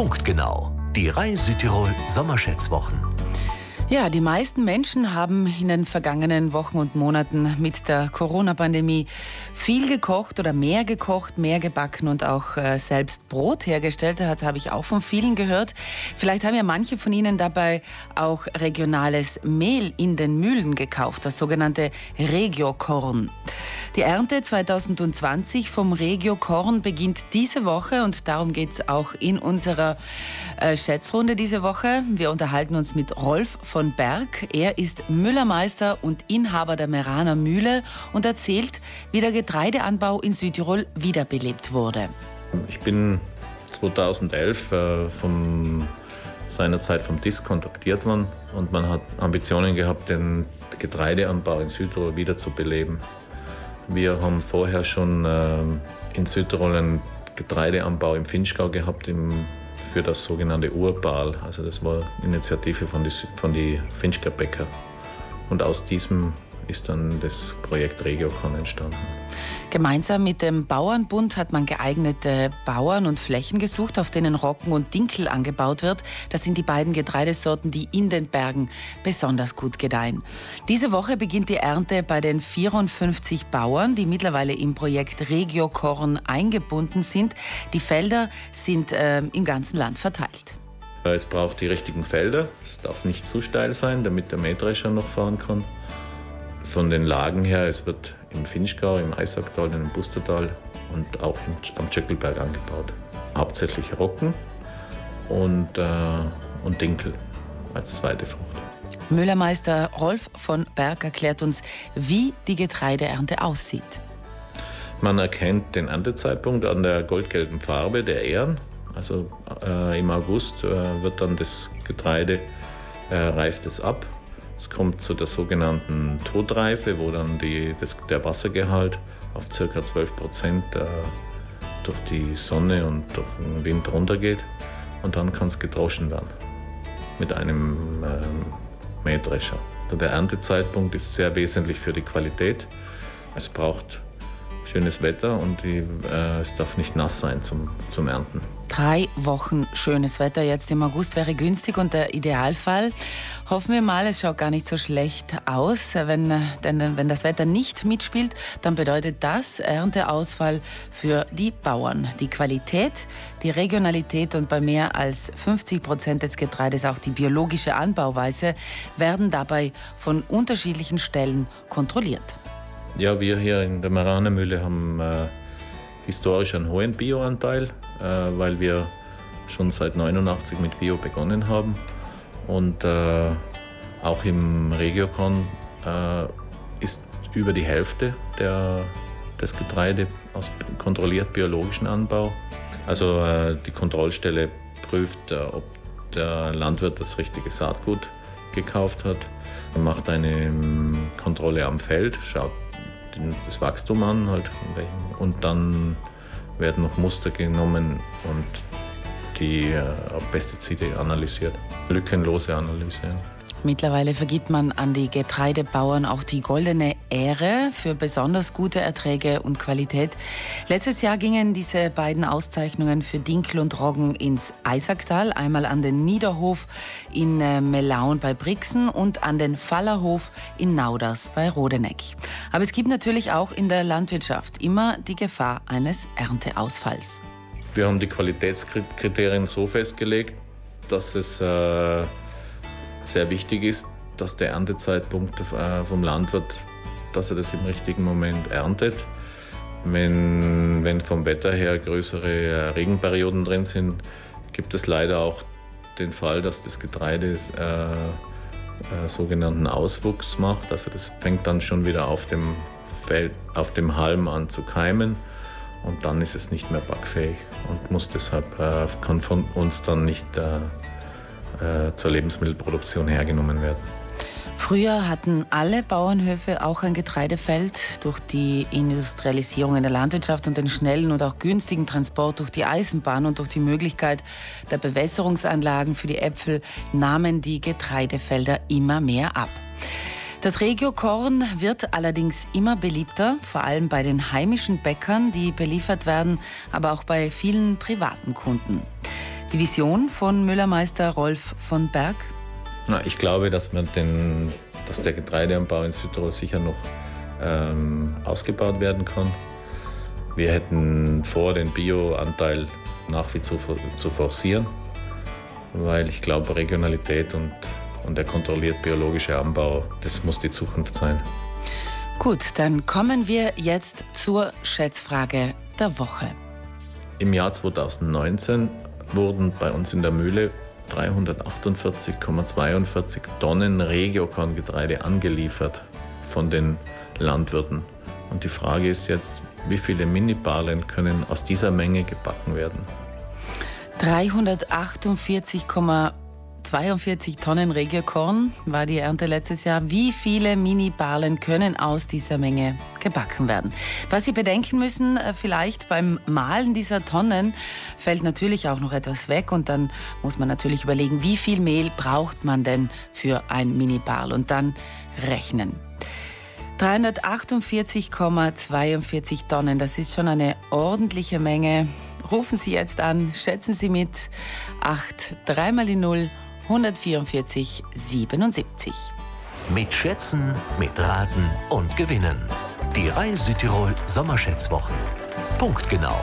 Punktgenau. Die Reihe Südtirol Sommerschätzwochen. Ja, die meisten Menschen haben in den vergangenen Wochen und Monaten mit der Corona-Pandemie viel gekocht oder mehr gekocht, mehr gebacken und auch äh, selbst Brot hergestellt. Das habe ich auch von vielen gehört. Vielleicht haben ja manche von Ihnen dabei auch regionales Mehl in den Mühlen gekauft, das sogenannte Regiokorn. Die Ernte 2020 vom Regiokorn beginnt diese Woche und darum geht es auch in unserer äh, Schätzrunde diese Woche. Wir unterhalten uns mit Rolf von von Berg. Er ist Müllermeister und Inhaber der Meraner Mühle und erzählt, wie der Getreideanbau in Südtirol wiederbelebt wurde. Ich bin 2011 äh, seinerzeit vom DIS kontaktiert worden und man hat Ambitionen gehabt, den Getreideanbau in Südtirol wiederzubeleben. Wir haben vorher schon äh, in Südtirol einen Getreideanbau im Finchgau gehabt, im für das sogenannte Urbal. Also das war Initiative von die, von die Finchker Bäcker. Und aus diesem ist dann das Projekt RegioCon entstanden. Gemeinsam mit dem Bauernbund hat man geeignete Bauern und Flächen gesucht, auf denen Rocken und Dinkel angebaut wird. Das sind die beiden Getreidesorten, die in den Bergen besonders gut gedeihen. Diese Woche beginnt die Ernte bei den 54 Bauern, die mittlerweile im Projekt Regiokorn eingebunden sind. Die Felder sind äh, im ganzen Land verteilt. Es braucht die richtigen Felder. Es darf nicht zu steil sein, damit der Mähdrescher noch fahren kann. Von den Lagen her, es wird im Finchgau, im Eisacktal, im Bustertal und auch am Tschöckelberg angebaut. Hauptsächlich Rocken und, äh, und Dinkel als zweite Frucht. Müllermeister Rolf von Berg erklärt uns, wie die Getreideernte aussieht. Man erkennt den Erntezeitpunkt an der goldgelben Farbe der Ähren. Also äh, im August äh, wird dann das Getreide, äh, reift es ab es kommt zu der sogenannten Todreife, wo dann die, das, der Wassergehalt auf ca. 12 Prozent äh, durch die Sonne und durch den Wind runtergeht. Und dann kann es gedroschen werden mit einem ähm, Mähdrescher. Der Erntezeitpunkt ist sehr wesentlich für die Qualität. Es braucht schönes Wetter und die, äh, es darf nicht nass sein zum, zum Ernten. Drei Wochen schönes Wetter jetzt im August wäre günstig und der Idealfall. Hoffen wir mal, es schaut gar nicht so schlecht aus. Wenn, denn wenn das Wetter nicht mitspielt, dann bedeutet das Ernteausfall für die Bauern. Die Qualität, die Regionalität und bei mehr als 50 Prozent des Getreides auch die biologische Anbauweise werden dabei von unterschiedlichen Stellen kontrolliert. Ja, wir hier in der Maranermühle haben äh, historisch einen hohen Bioanteil, äh, weil wir schon seit 89 mit Bio begonnen haben. Und äh, auch im Regiocon äh, ist über die Hälfte der, des Getreide aus kontrolliert biologischen Anbau. Also äh, die Kontrollstelle prüft, äh, ob der Landwirt das richtige Saatgut gekauft hat, macht eine ähm, Kontrolle am Feld, schaut das Wachstum an halt, und dann werden noch Muster genommen und die äh, auf Pestizide analysiert, lückenlose analysieren. Mittlerweile vergibt man an die Getreidebauern auch die goldene Ehre für besonders gute Erträge und Qualität. Letztes Jahr gingen diese beiden Auszeichnungen für Dinkel und Roggen ins Eisacktal, einmal an den Niederhof in äh, Melaun bei Brixen und an den Fallerhof in Nauders bei Rodeneck. Aber es gibt natürlich auch in der Landwirtschaft immer die Gefahr eines Ernteausfalls. Wir haben die Qualitätskriterien so festgelegt, dass es äh, sehr wichtig ist, dass der Erntezeitpunkt äh, vom Landwirt, dass er das im richtigen Moment erntet. Wenn, wenn vom Wetter her größere äh, Regenperioden drin sind, gibt es leider auch den Fall, dass das Getreide äh, äh, sogenannten Auswuchs macht. Also das fängt dann schon wieder auf dem, Feld, auf dem Halm an zu keimen und dann ist es nicht mehr backfähig und muss deshalb, äh, kann von uns dann nicht äh, äh, zur Lebensmittelproduktion hergenommen werden. Früher hatten alle Bauernhöfe auch ein Getreidefeld. Durch die Industrialisierung in der Landwirtschaft und den schnellen und auch günstigen Transport durch die Eisenbahn und durch die Möglichkeit der Bewässerungsanlagen für die Äpfel nahmen die Getreidefelder immer mehr ab. Das Regiokorn wird allerdings immer beliebter, vor allem bei den heimischen Bäckern, die beliefert werden, aber auch bei vielen privaten Kunden. Die Vision von Müllermeister Rolf von Berg? Na, ich glaube, dass, man den, dass der Getreideanbau in Südtirol sicher noch ähm, ausgebaut werden kann. Wir hätten vor, den Bioanteil nach wie zu, zu forcieren, weil ich glaube, Regionalität und, und der kontrolliert biologische Anbau, das muss die Zukunft sein. Gut, dann kommen wir jetzt zur Schätzfrage der Woche. Im Jahr 2019 wurden bei uns in der Mühle 348,42 Tonnen Regiokorngetreide angeliefert von den Landwirten. Und die Frage ist jetzt, wie viele Minibalen können aus dieser Menge gebacken werden? 348,42 42 Tonnen Regiokorn war die Ernte letztes Jahr. Wie viele Mini-Balen können aus dieser Menge gebacken werden? Was Sie bedenken müssen, äh, vielleicht beim Mahlen dieser Tonnen fällt natürlich auch noch etwas weg und dann muss man natürlich überlegen, wie viel Mehl braucht man denn für ein Mini-Bal und dann rechnen. 348,42 Tonnen, das ist schon eine ordentliche Menge. Rufen Sie jetzt an, schätzen Sie mit 8 3 mal die 0 144 77. Mit Schätzen, mit Raten und Gewinnen. Die Reihe Südtirol Sommerschätzwochen. Punktgenau.